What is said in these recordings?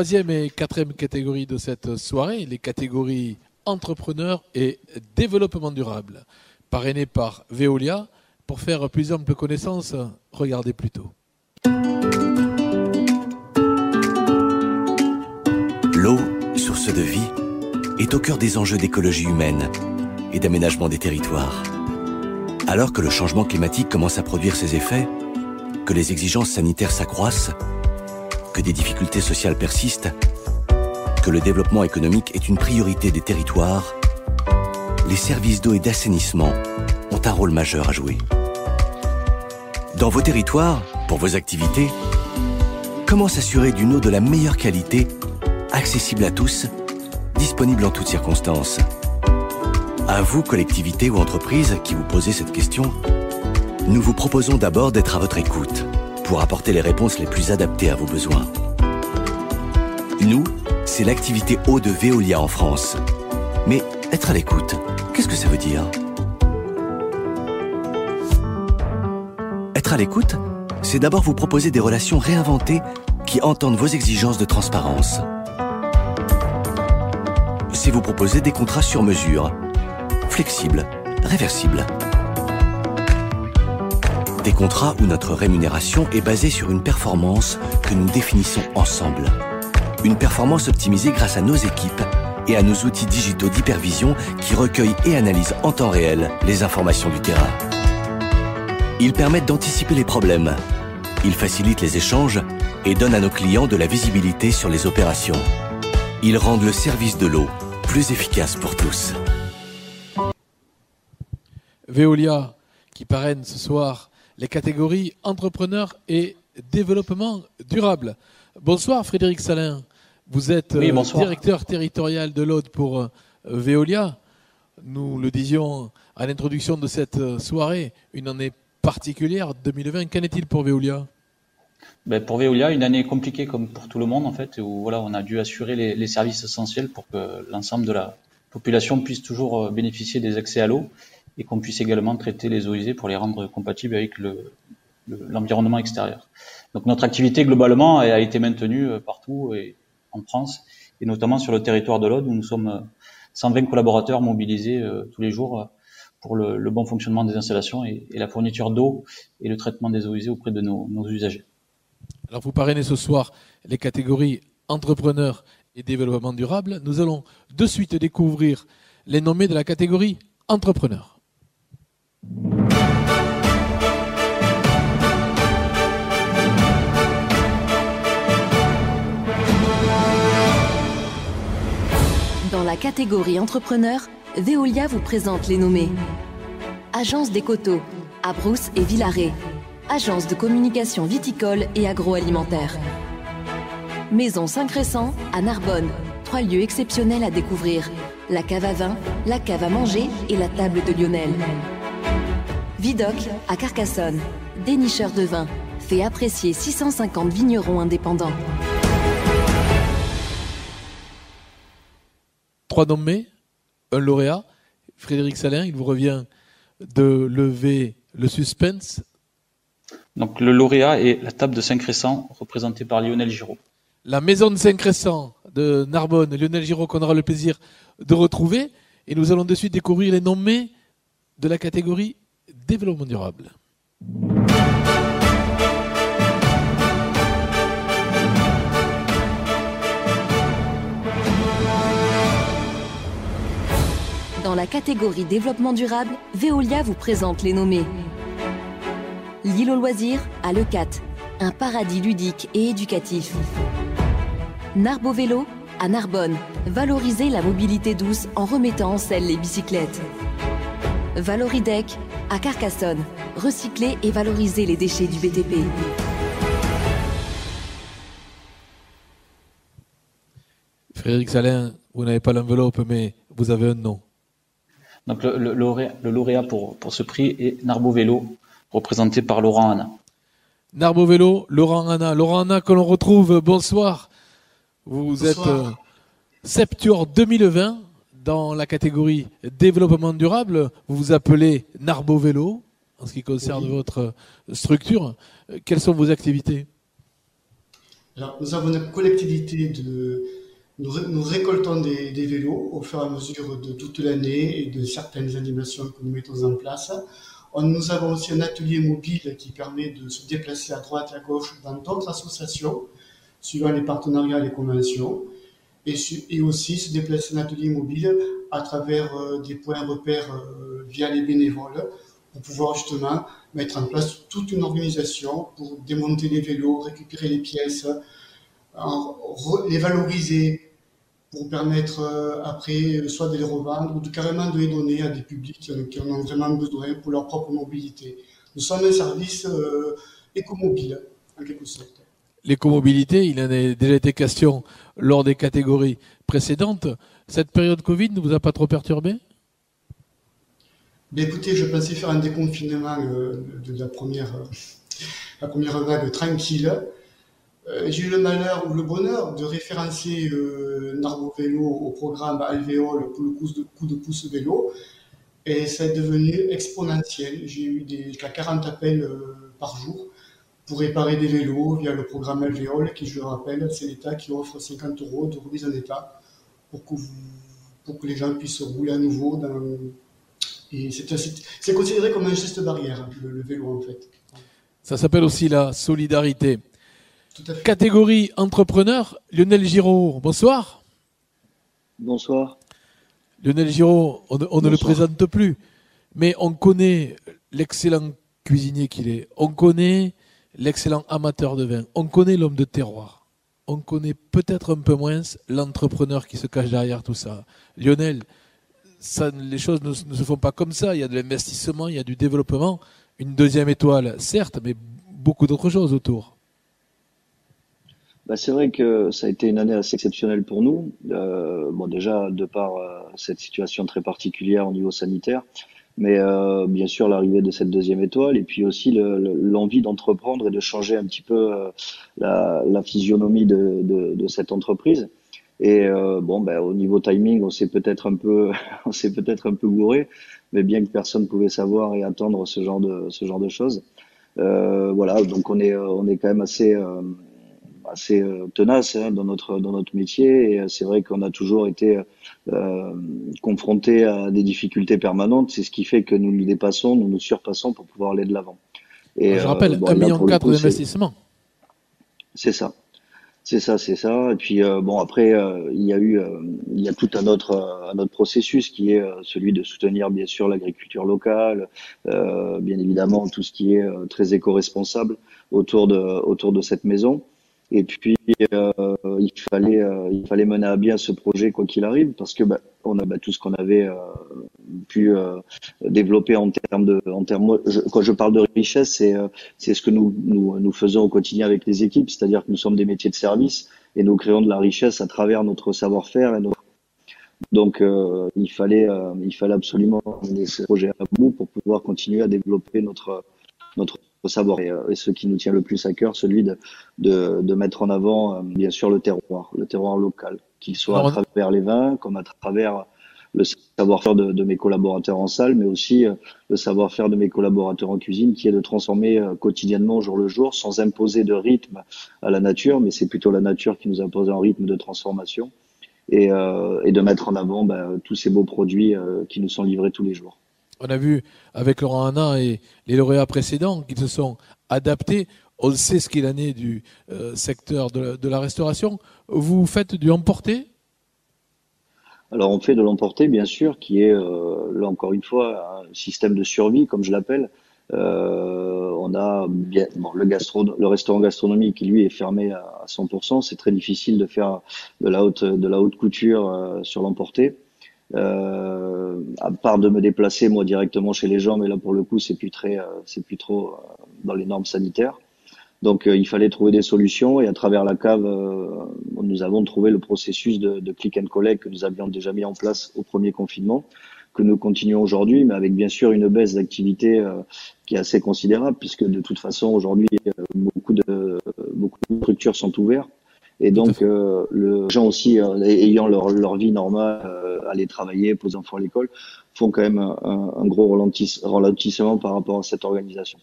troisième et quatrième catégorie de cette soirée, les catégories entrepreneurs et développement durable, parrainées par Veolia. Pour faire plus ample connaissance, regardez plutôt. L'eau, source de vie, est au cœur des enjeux d'écologie humaine et d'aménagement des territoires. Alors que le changement climatique commence à produire ses effets, que les exigences sanitaires s'accroissent, que des difficultés sociales persistent, que le développement économique est une priorité des territoires, les services d'eau et d'assainissement ont un rôle majeur à jouer. Dans vos territoires, pour vos activités, comment s'assurer d'une eau de la meilleure qualité, accessible à tous, disponible en toutes circonstances? À vous, collectivités ou entreprises qui vous posez cette question, nous vous proposons d'abord d'être à votre écoute pour apporter les réponses les plus adaptées à vos besoins. Nous, c'est l'activité eau de Veolia en France. Mais être à l'écoute, qu'est-ce que ça veut dire? Être à l'écoute, c'est d'abord vous proposer des relations réinventées qui entendent vos exigences de transparence. C'est vous proposer des contrats sur mesure, flexibles, réversibles des contrats où notre rémunération est basée sur une performance que nous définissons ensemble. Une performance optimisée grâce à nos équipes et à nos outils digitaux d'hypervision qui recueillent et analysent en temps réel les informations du terrain. Ils permettent d'anticiper les problèmes. Ils facilitent les échanges et donnent à nos clients de la visibilité sur les opérations. Ils rendent le service de l'eau plus efficace pour tous. Veolia, qui parraine ce soir les catégories entrepreneurs et développement durable. Bonsoir Frédéric Salin. Vous êtes euh, directeur territorial de l'Aude pour euh, Veolia. Nous le disions à l'introduction de cette euh, soirée, une année particulière 2020. Qu'en est-il pour Veolia? Ben pour Veolia, une année compliquée comme pour tout le monde en fait, où voilà, on a dû assurer les, les services essentiels pour que l'ensemble de la population puisse toujours bénéficier des accès à l'eau et qu'on puisse également traiter les eaux usées pour les rendre compatibles avec l'environnement le, extérieur. Donc notre activité globalement a été maintenue euh, partout et en France et notamment sur le territoire de l'Aude où nous sommes 120 euh, collaborateurs mobilisés euh, tous les jours pour le, bon fonctionnement des installations et, la fourniture d'eau et le traitement des eaux usées auprès de nos, nos usagers. Alors vous parrainez ce soir les catégories entrepreneurs et développement durable. Nous allons de suite découvrir les nommés de la catégorie entrepreneurs. Dans la catégorie entrepreneur, Veolia vous présente les nommés. Agence des coteaux, à Brousse et Villaret. Agence de communication viticole et agroalimentaire. Maison Saint-Crescent à Narbonne. Trois lieux exceptionnels à découvrir. La cave à vin, la cave à manger et la table de Lionel. Vidoc à Carcassonne. Dénicheur de vin. Fait apprécier 650 vignerons indépendants. Trois nommés, un lauréat. Frédéric Salin, il vous revient de lever le suspense. Donc le lauréat est la table de Saint-Crescent, représentée par Lionel Giraud. La maison de Saint-Crescent de Narbonne, Lionel Giraud, qu'on aura le plaisir de retrouver. Et nous allons de suite découvrir les nommés de la catégorie développement durable. Dans la catégorie développement durable, Veolia vous présente les nommés. L'île au loisir à Lecat, un paradis ludique et éducatif. Narbo Vélo à Narbonne, valoriser la mobilité douce en remettant en selle les bicyclettes. Valoridec à Carcassonne, recycler et valoriser les déchets du BTP. Frédéric Salin, vous n'avez pas l'enveloppe, mais vous avez un nom. Donc le, lauréat, pour, pour, ce prix est Narbo Vélo, représenté par Laurent Anna. Narbo Vélo, Laurent Anna. Laurent Anna que l'on retrouve, bonsoir. Vous êtes euh, Septuor 2020 dans la catégorie développement durable, vous vous appelez Narbo Vélo, en ce qui concerne votre structure. Quelles sont vos activités? Alors, nous avons une collectivité de. Nous, récoltons des, vélos au fur et à mesure de toute l'année et de certaines animations que nous mettons en place. nous avons aussi un atelier mobile qui permet de se déplacer à droite et à gauche dans d'autres associations, suivant les partenariats et les conventions, et, aussi se déplacer en atelier mobile à travers euh, des points repères euh, via les bénévoles pour pouvoir justement mettre en place toute une organisation pour démonter les vélos, récupérer les pièces, les valoriser pour permettre euh, après soit de les revendre ou carrément de les donner à des publics qui en ont vraiment besoin pour leur propre mobilité. Nous sommes un service écomobile, en quelque sorte. L'écomobilité, il en a déjà été question lors des catégories précédentes. Cette période Covid ne vous a pas trop perturbé? Ben écoutez, je pensais faire un déconfinement euh, de la première, euh, la première vague tranquille. Euh, j'ai eu le malheur ou le bonheur de référencer Narbo Vélo au programme Alvéole pour le coup de, pouce vélo. Et ça est devenu exponentiel. J'ai eu des, 40 appels par jour pour réparer des vélos via le programme Alvéole, qui, je le rappelle, c'est l'État qui offre 50 euros de remise en état pour que, pour que les gens puissent rouler à nouveau dans, c'est considéré comme un geste barrière, le, vélo en fait. Ça s'appelle aussi la solidarité. Catégorie entrepreneur, Lionel Giraud, bonsoir. Bonsoir. Lionel Giraud, on, ne le présente plus, mais on connaît l'excellent cuisinier qu'il est, on connaît l'excellent amateur de vin, on connaît l'homme de terroir, on connaît peut-être un peu moins l'entrepreneur qui se cache derrière tout ça. Lionel, les choses ne, se font pas comme ça. Il y a de l'investissement, il y a du développement. Une deuxième étoile, certes, mais beaucoup d'autres choses autour. Bah, c'est vrai que ça a été une année assez exceptionnelle pour nous. Euh, bon, déjà, de par euh, cette situation très particulière au niveau sanitaire, mais euh, bien sûr l'arrivée de cette deuxième étoile, et puis aussi l'envie d'entreprendre et de changer un petit peu la, physionomie de cette entreprise. Et euh, bon, ben, au niveau timing, on s'est peut-être un peu, on s'est peut-être un peu gouré, mais bien que personne pouvait savoir et attendre ce genre de, ce genre de choses. Euh, voilà, donc on est, on est quand même assez, euh, assez euh, tenace hein, dans notre, dans notre métier. Et c'est vrai qu'on a toujours été euh, confronté à des difficultés permanentes. C'est ce qui fait que nous nous dépassons, nous nous surpassons pour pouvoir aller de l'avant. Et je rappelle, un million quatre d'investissement. C'est ça. C'est ça, c'est ça. Et puis euh, bon après euh, il y a eu euh, il y a tout un autre un autre processus qui est celui de soutenir bien sûr l'agriculture locale, bien évidemment tout ce qui est très éco-responsable autour de autour de cette maison. Et puis euh, il fallait euh, il fallait mener à bien ce projet quoi qu'il arrive parce que bah, on a bah, tout ce qu'on avait euh, pu développer en termes de en termes quand je parle de richesse c'est c'est ce que nous, nous nous faisons au quotidien avec les équipes c'est-à-dire que nous sommes des métiers de service et nous créons de la richesse à travers notre savoir-faire et notre donc il fallait il fallait absolument mener ce projet à bout pour pouvoir continuer à développer notre notre savoir euh, et, ce qui nous tient le plus à cœur, celui de, de, de mettre en avant euh, bien sûr le terroir, le terroir local, qu'il soit à travers les vins, comme à travers le savoir-faire de, de, mes collaborateurs en salle, mais aussi euh, le savoir-faire de mes collaborateurs en cuisine, qui est de transformer quotidiennement, jour le jour, sans imposer de rythme à la nature, mais c'est plutôt la nature qui nous impose un rythme de transformation, et, et de mettre en avant ben, tous ces beaux produits qui nous sont livrés tous les jours. On a vu avec Laurent Hanna et les lauréats précédents qu'ils se sont adaptés. On sait ce qu'il en est du euh, secteur de, la restauration. Vous faites du emporté alors on fait de l'emporté, bien sûr, qui est euh, là encore une fois un système de survie, comme je l'appelle. Euh, on a bien, le, restaurant gastronomique qui lui est fermé à 100%. C'est très difficile de faire de la haute, de la haute couture sur l'emporté. Euh, à part de me déplacer moi directement chez les gens, mais là pour le coup c'est plus très, euh, c'est plus trop euh, dans les normes sanitaires. Donc il fallait trouver des solutions et à travers la cave, nous avons trouvé le processus de, de, click and collect que nous avions déjà mis en place au premier confinement, que nous continuons aujourd'hui, mais avec bien sûr une baisse d'activité qui est assez considérable puisque de toute façon aujourd'hui beaucoup de beaucoup de structures sont ouvertes et donc, euh, le, les gens aussi, euh, ayant leur, leur, vie normale, euh, aller travailler, poser enfants à l'école, font quand même un, un gros ralentissement par rapport à cette organisation.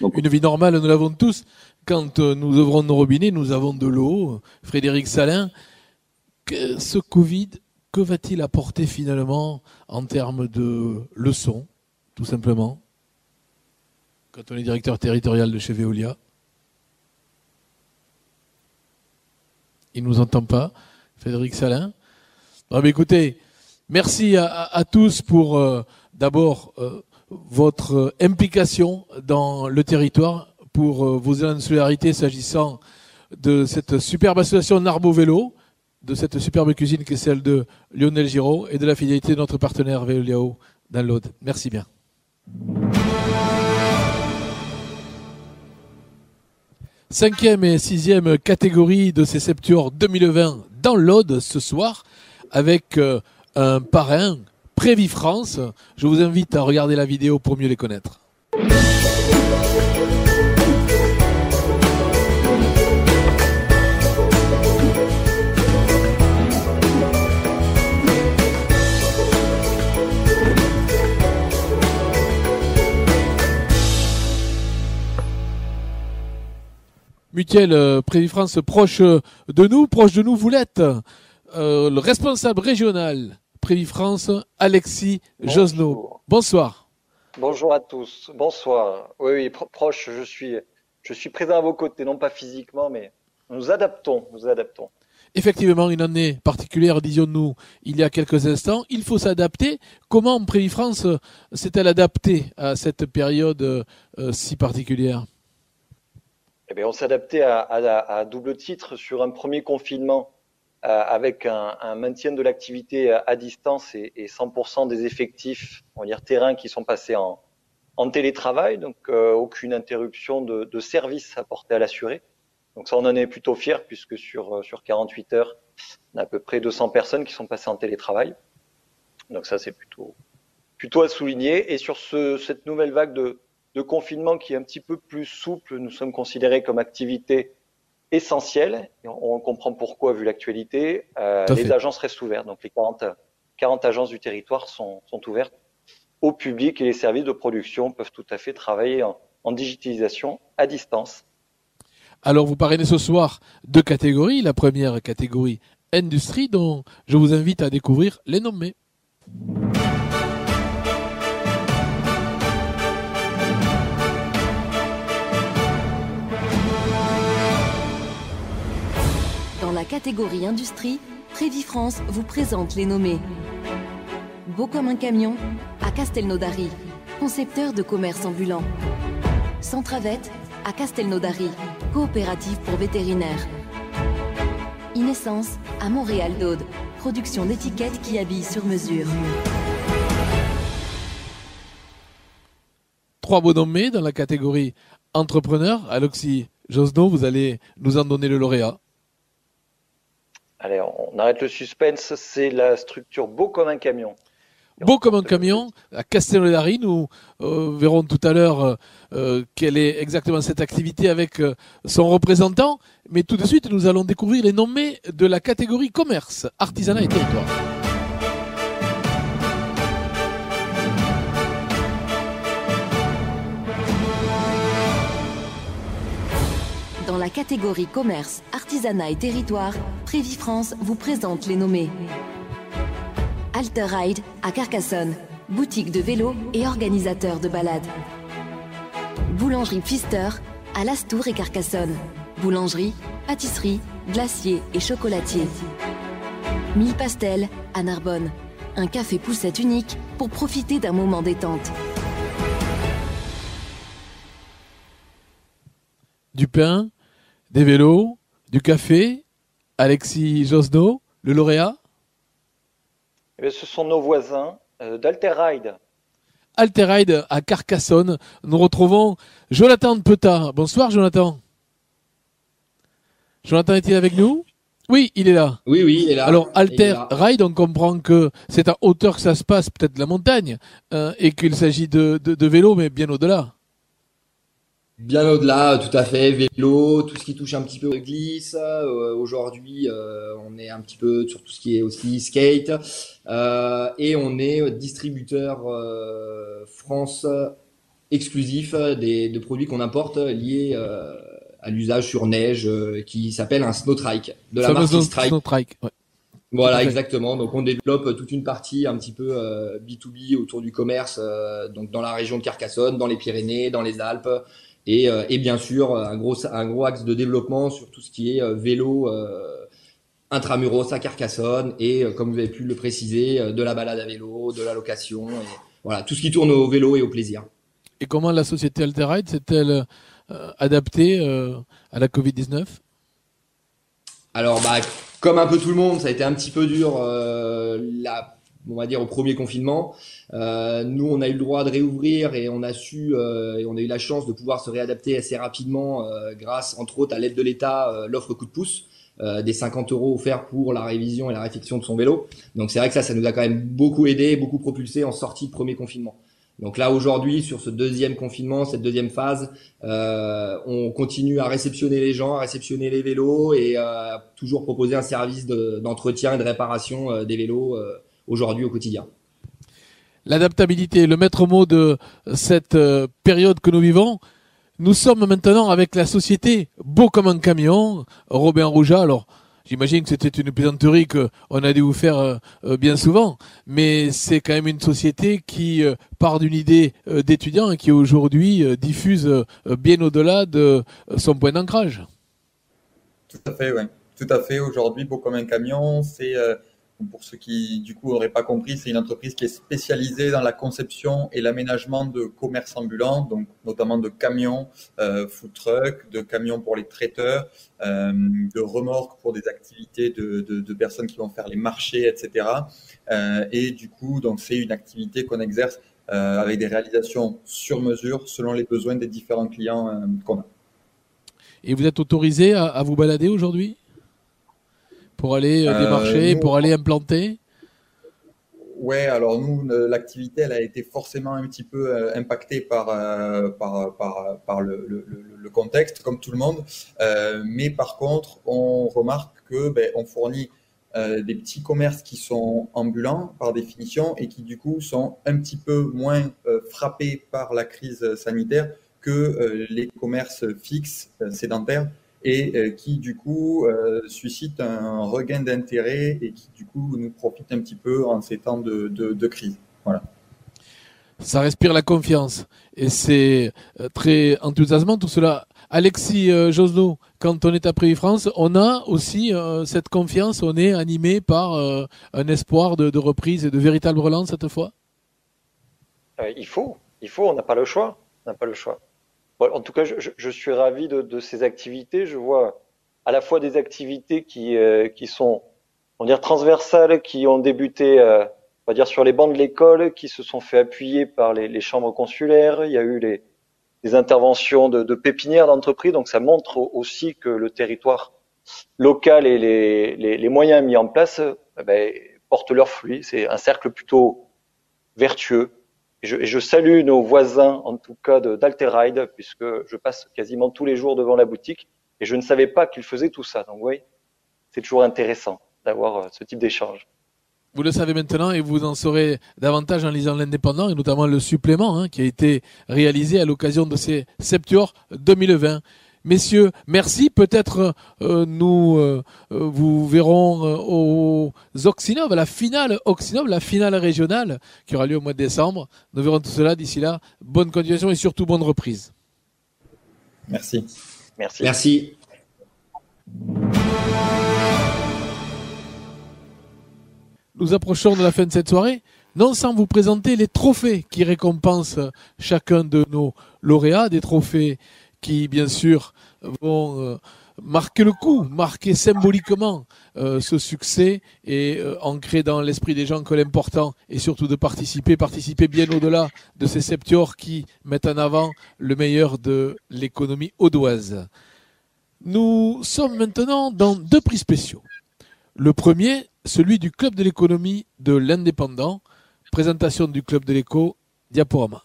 une vie normale, nous l'avons tous. Quand euh, nous ouvrons nos robinets, nous avons de l'eau. Frédéric Salin, que ce Covid, que va-t-il apporter finalement en termes de leçons, tout simplement, quand on est directeur territorial de chez Veolia Il nous entend pas, Frédéric Salin. écoutez, merci à, tous pour euh, d'abord euh, votre implication dans le territoire, pour euh, vos élans de solidarité s'agissant de cette superbe association Narbo Vélo, de cette superbe cuisine qui est celle de Lionel Giraud et de la fidélité de notre partenaire Veoliao dans l'Aude. Merci bien. Cinquième et sixième catégorie de ces Septuors 2020 dans l'Aude ce soir avec euh, un parrain Prévis France. Je vous invite à regarder la vidéo pour mieux les connaître. Mutuel euh, France proche de nous, proche de nous, vous l'êtes. Euh, le responsable régional France, Alexis Josno. Bonsoir. Bonjour à tous. Bonsoir. Oui, oui, proche, je suis, je suis présent à vos côtés, non pas physiquement, mais nous adaptons, nous adaptons. Effectivement, une année particulière, disions-nous, il y a quelques instants. Il faut s'adapter. Comment France s'est-elle adaptée à cette période euh, si particulière? Eh on s'adaptait à, à, double titre sur un premier confinement euh, avec un, maintien de l'activité à distance et, et 100% des effectifs, on va dire terrain, qui sont passés en, télétravail, donc euh, aucune interruption de, service apporté à l'assuré. Donc ça, on en est plutôt fier puisque sur euh, sur 48 heures, on a à peu près 200 personnes qui sont passées en télétravail. Donc ça, c'est plutôt plutôt à souligner. Et sur ce, cette nouvelle vague de, de confinement qui est un petit peu plus souple, nous sommes considérés comme activité essentielle. Et on, comprend pourquoi vu l'actualité. Euh, les agences restent ouvertes. Donc les 40, 40 agences du territoire sont, sont, ouvertes au public et les services de production peuvent tout à fait travailler en, en digitalisation à distance. Alors vous parrainez ce soir deux catégories. La première catégorie industrie dont je vous invite à découvrir les nommés. Catégorie industrie, Prévis France vous présente les nommés. Beau comme un camion, à Castelnaudary, concepteur de commerce ambulant. Centravette, à Castelnaudary, coopérative pour vétérinaires. Inessence, à Montréal d'Aude, production d'étiquettes qui habillent sur mesure. Trois beaux nommés dans la catégorie entrepreneur. Aloxy Josno, vous allez nous en donner le lauréat. Allez, on arrête le suspense. C'est la structure beau comme un camion. Beau comme un camion, à Castellodari, nous euh, verrons tout à l'heure euh, euh, quelle est exactement cette activité avec son représentant. Mais tout de suite, nous allons découvrir les nommés de la catégorie commerce, artisanat et territoire. La catégorie commerce, artisanat et territoire, Prévis France vous présente les nommés. Alter Ride à Carcassonne, boutique de vélo et organisateur de balades. Boulangerie Pfister à Lastour et Carcassonne. Boulangerie, pâtisserie, glacier et chocolatier. Mille Pastels à Narbonne. Un café poussette unique pour profiter d'un moment détente. Du pain, des vélos, du café, Alexis Josno, le lauréat eh Ce sont nos voisins euh, d'Alterride. Alterride à Carcassonne. Nous retrouvons Jonathan Petard. Bonsoir Jonathan. Jonathan est-il avec nous? Oui, il est là. Oui, oui, il est là. Alors Alter Ride, on comprend que c'est à hauteur que ça se passe, peut-être la montagne, euh, et qu'il s'agit de, de, de vélo, mais bien au-delà. Bien au-delà, tout à fait, vélo, tout ce qui touche un petit peu au glisse. Euh, aujourd'hui, euh, on est un petit peu sur tout ce qui est aussi skate. Euh, et on est distributeur France exclusif des, de produits qu'on importe liés à l'usage sur neige qui s'appelle un snow trike de la marque Strike. Voilà, exactement. Donc on développe toute une partie un petit peu B2B autour du commerce, donc dans la région de Carcassonne, dans les Pyrénées, dans les Alpes, et, et bien sûr un gros un gros axe de développement sur tout ce qui est vélo intramuros à Carcassonne et, euh, comme vous avez pu le préciser, euh, de la balade à vélo, de la location, et, voilà, tout ce qui tourne au vélo et au plaisir. Et comment la société Alterride s'est-elle euh, adaptée à la Covid-19 Alors, bah, comme un peu tout le monde, ça a été un petit peu dur, la, on va dire, au premier confinement. nous, on a eu le droit de réouvrir et on a su, et on a eu la chance de pouvoir se réadapter assez rapidement grâce, entre autres, à l'aide de l'État, l'offre coup de pouce. Euh, des 50 euros offerts pour la révision et la réfection de son vélo. Donc c'est vrai que ça, ça nous a quand même beaucoup aidé, beaucoup propulsé en sortie de premier confinement. Donc là aujourd'hui, sur ce deuxième confinement, cette deuxième phase, euh, on continue à réceptionner les gens, à réceptionner les vélos et euh, toujours proposer un service d'entretien et de réparation des vélos aujourd'hui au quotidien. L'adaptabilité, le maître mot de cette période que nous vivons, nous sommes maintenant avec la société Beau comme un camion, Robin Rouja. Alors, j'imagine que c'était une plaisanterie qu'on a dû vous faire euh, euh, bien souvent, mais c'est quand même une société qui euh, part d'une idée d'étudiant et qui aujourd'hui diffuse bien au-delà de son point d'ancrage. Tout à fait, oui. Tout à fait. Aujourd'hui, Beau comme un camion, c'est pour ceux qui, du coup, n'auraient pas compris, c'est une entreprise qui est spécialisée dans la conception et l'aménagement de commerce ambulant, donc notamment de camions, euh, food trucks, de camions pour les traiteurs, euh, de remorques pour des activités de, personnes qui vont faire les marchés, etc. Euh, et du coup, donc c'est une activité qu'on exerce avec des réalisations sur mesure selon les besoins des différents clients qu'on a. Et vous êtes autorisé à vous balader aujourd'hui? Pour aller euh, démarcher, euh, pour aller implanter? Ouais, alors nous, l'activité, elle a été forcément un petit peu euh, impactée par, par, par, par le, le, contexte, comme tout le monde. mais par contre, on remarque que ben, on fournit des petits commerces qui sont ambulants par définition et qui du coup sont un petit peu moins frappés par la crise sanitaire que les commerces fixes, sédentaires, et euh, qui du coup euh, suscite un regain d'intérêt et qui du coup nous profite un petit peu en ces temps de, de, crise. Voilà. Ça respire la confiance et c'est euh, très enthousiasmant tout cela. Alexis Josno, quand on est à Prévis France, on a aussi cette confiance, on est animé par un espoir de, de, reprise et de véritable relance cette fois? Il faut, il faut, on n'a pas le choix. On n'a pas le choix en tout cas, je, suis ravi de, ces activités. Je vois à la fois des activités qui, euh, sont, on dire, transversales, qui ont débuté, euh, on va dire, sur les bancs de l'école, qui se sont fait appuyer par les, chambres consulaires. Il y a eu les, interventions de, pépinières d'entreprises. Donc, ça montre aussi que le territoire local et les, moyens mis en place eh ben, portent leurs fruits. C'est un cercle plutôt vertueux. Et je, salue nos voisins, en tout cas d'Alteride, puisque je passe quasiment tous les jours devant la boutique et je ne savais pas qu'ils faisaient tout ça. Donc, oui, c'est toujours intéressant d'avoir euh, ce type d'échange. Vous le savez maintenant et vous en saurez davantage en lisant l'Indépendant et notamment le supplément hein, qui a été réalisé à l'occasion de ces Septiors 2020. Messieurs, merci. Peut-être euh, nous euh, euh, vous verrons aux Oxinov, à la finale Oxinov, la finale régionale qui aura lieu au mois de décembre. Nous verrons tout cela d'ici là. Bonne continuation et surtout bonne reprise. Merci. Merci. Merci. Nous approchons de la fin de cette soirée, non sans vous présenter les trophées qui récompensent chacun de nos lauréats, des trophées qui, bien sûr, vont euh, marquer le coup, marquer symboliquement euh, ce succès et euh, ancrer dans l'esprit des gens que l'important est surtout de participer, participer bien au-delà de ces septiors qui mettent en avant le meilleur de l'économie audoise. Nous sommes maintenant dans deux prix spéciaux. Le premier, celui du Club de l'économie de l'Indépendant, présentation du Club de l'éco, diaporama.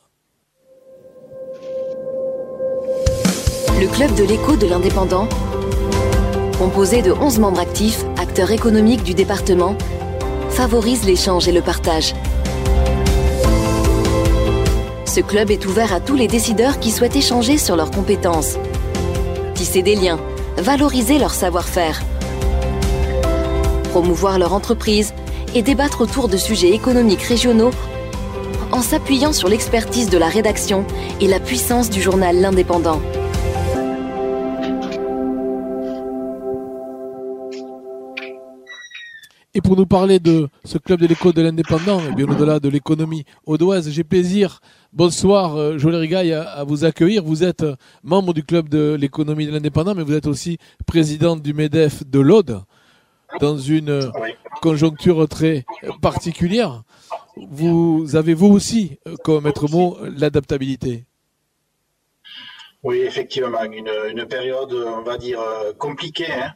Le club de l'écho de l'indépendant, composé de 11 membres actifs, acteurs économiques du département, favorise l'échange et le partage. Ce club est ouvert à tous les décideurs qui souhaitent échanger sur leurs compétences, tisser des liens, valoriser leur savoir-faire, promouvoir leur entreprise et débattre autour de sujets économiques régionaux en s'appuyant sur l'expertise de la rédaction et la puissance du journal L'Indépendant. Pour nous parler de ce club de l'écho de l'indépendant, et bien au-delà de l'économie audoise, j'ai plaisir, bonsoir euh, Joël Rigaille, à, vous accueillir. Vous êtes euh, membre du club de l'économie de l'indépendant, mais vous êtes aussi président du MEDEF de l'Aude, dans une euh, conjoncture très particulière. Vous avez vous aussi, comme maître mot, l'adaptabilité Oui, effectivement, une, une, période, on va dire, compliquée. Hein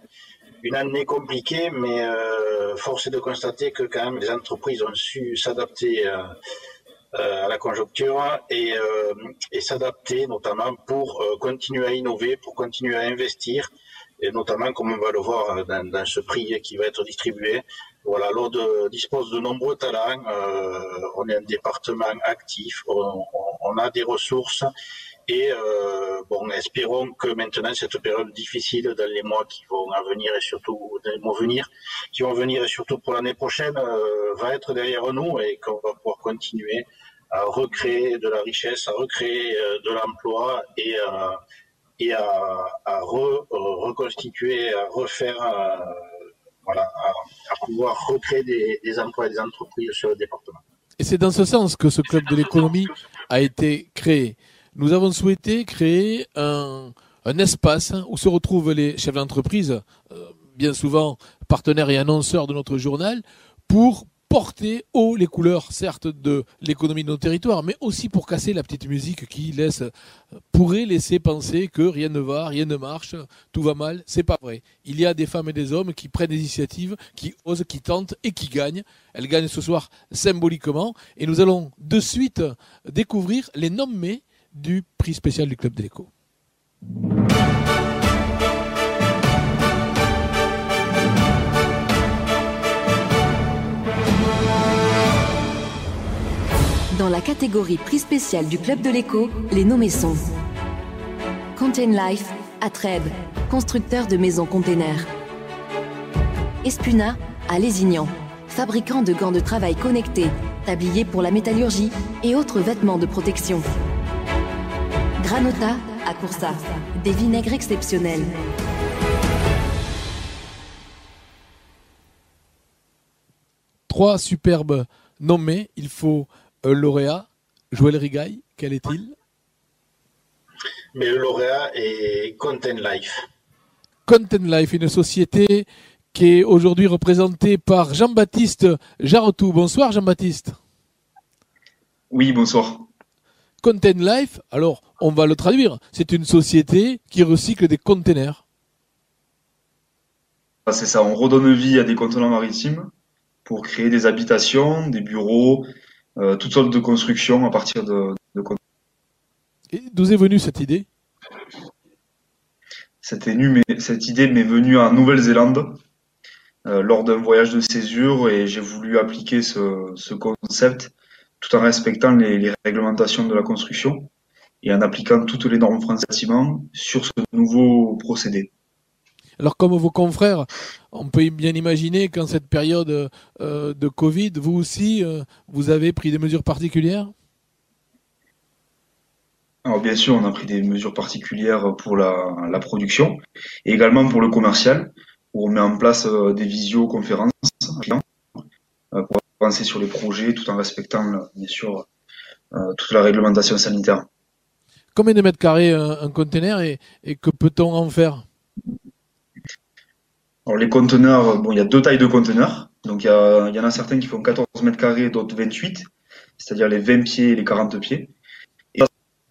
une année compliquée, mais euh, force est de constater que quand même les entreprises ont su s'adapter euh, euh, à la conjoncture et, et s'adapter notamment pour continuer à innover, pour continuer à investir, et notamment comme on va le voir dans, ce prix qui va être distribué. Voilà, l'Aude dispose de nombreux talents, on est un département actif, on a des ressources et euh, bon, espérons que maintenant cette période difficile dans les mois qui vont venir et surtout dans les mois venir, qui vont venir et surtout pour l'année prochaine, euh, va être derrière nous et qu'on va pouvoir continuer à recréer de la richesse, à recréer euh, de l'emploi et, à, à reconstituer, à refaire, voilà, à, pouvoir recréer des, des emplois et des entreprises sur le département. Et c'est dans ce sens que ce club de l'économie a été créé nous avons souhaité créer un, espace où se retrouvent les chefs d'entreprise, euh, bien souvent partenaires et annonceurs de notre journal, pour porter haut les couleurs, certes, de l'économie de nos territoires, mais aussi pour casser la petite musique qui laisse, pourrait laisser penser que rien ne va, rien ne marche, tout va mal. C'est pas vrai. Il y a des femmes et des hommes qui prennent des initiatives, qui osent, qui tentent et qui gagnent. Elles gagnent ce soir symboliquement. Et nous allons de suite découvrir les nommés du prix spécial du Club de l'Écho. Dans la catégorie prix spécial du Club de l'Écho, les nommés sont Contain Life, à Trèbes, constructeur de maisons containers. Espuna, à Lézignan, fabricant de gants de travail connectés, tabliers pour la métallurgie et autres vêtements de protection. Granota à Coursa. Des vinaigres exceptionnels. Trois superbes nommés. Il faut un lauréat. Joël Rigaille, quel est-il? Mais le lauréat est Content Life. Content Life, une société qui est aujourd'hui représentée par Jean-Baptiste Jarotou. Bonsoir Jean-Baptiste. Oui, bonsoir. Content Life, alors on va le traduire, c'est une société qui recycle des containers. Ah, c'est ça, on redonne vie à des contenants maritimes pour créer des habitations, des bureaux, euh, toutes sortes de constructions à partir de, de conteneurs. Et d'où est venue cette idée? Cette, cette idée m'est venue en Nouvelle-Zélande euh, lors d'un voyage de césure et j'ai voulu appliquer ce, ce concept tout en respectant les, réglementations de la construction et en appliquant toutes les normes françaises sur ce nouveau procédé. Alors comme vos confrères, on peut bien imaginer qu'en cette période euh, de Covid, vous aussi, euh, vous avez pris des mesures particulières? Alors bien sûr, on a pris des mesures particulières pour la, production et également pour le commercial, où on met en place euh, des visioconférences pour avancer sur les projets tout en respectant, bien sûr, euh, toute la réglementation sanitaire. Combien de mètres carrés un, conteneur et, que peut-on en faire? Alors les conteneurs, bon, il y a deux tailles de conteneurs. Donc il y, en a certains qui font 14 mètres carrés, d'autres 28, c'est-à-dire les 20 pieds et les 40 pieds. Et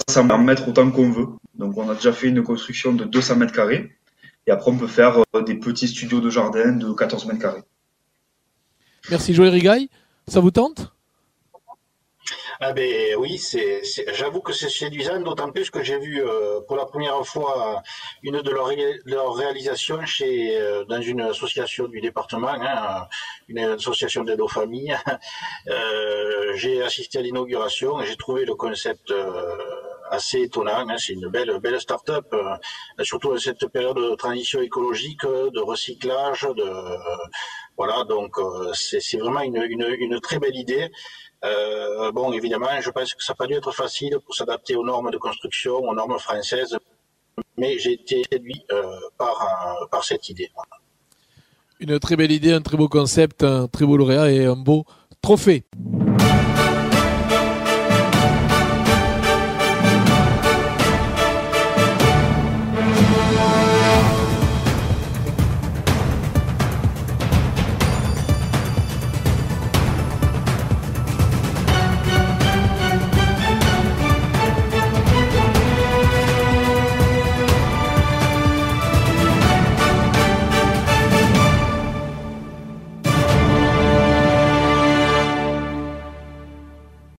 ça, va en mettre autant qu'on veut. Donc on a déjà fait une construction de 200 mètres carrés. Et après, on peut faire euh, des petits studios de jardin de 14 mètres carrés. Merci Joël Rigaille. Ça vous tente? Ah ben oui, j'avoue que c'est séduisant, d'autant plus que j'ai vu euh, pour la première fois une de leurs, réalisations chez, euh, dans une association du département, hein, une association d'aide aux familles. Euh, j'ai assisté à l'inauguration et j'ai trouvé le concept euh, assez étonnant. Hein. C'est une belle, belle start-up, euh, surtout dans cette période de transition écologique, de recyclage. De, voilà, donc c'est vraiment une, une, très belle idée. Euh, bon, évidemment, je pense que ça n'a pas dû être facile pour s'adapter aux normes de construction, aux normes françaises, mais j'ai été séduit euh, par, par cette idée. Une très belle idée, un très beau concept, un très beau lauréat et un beau trophée.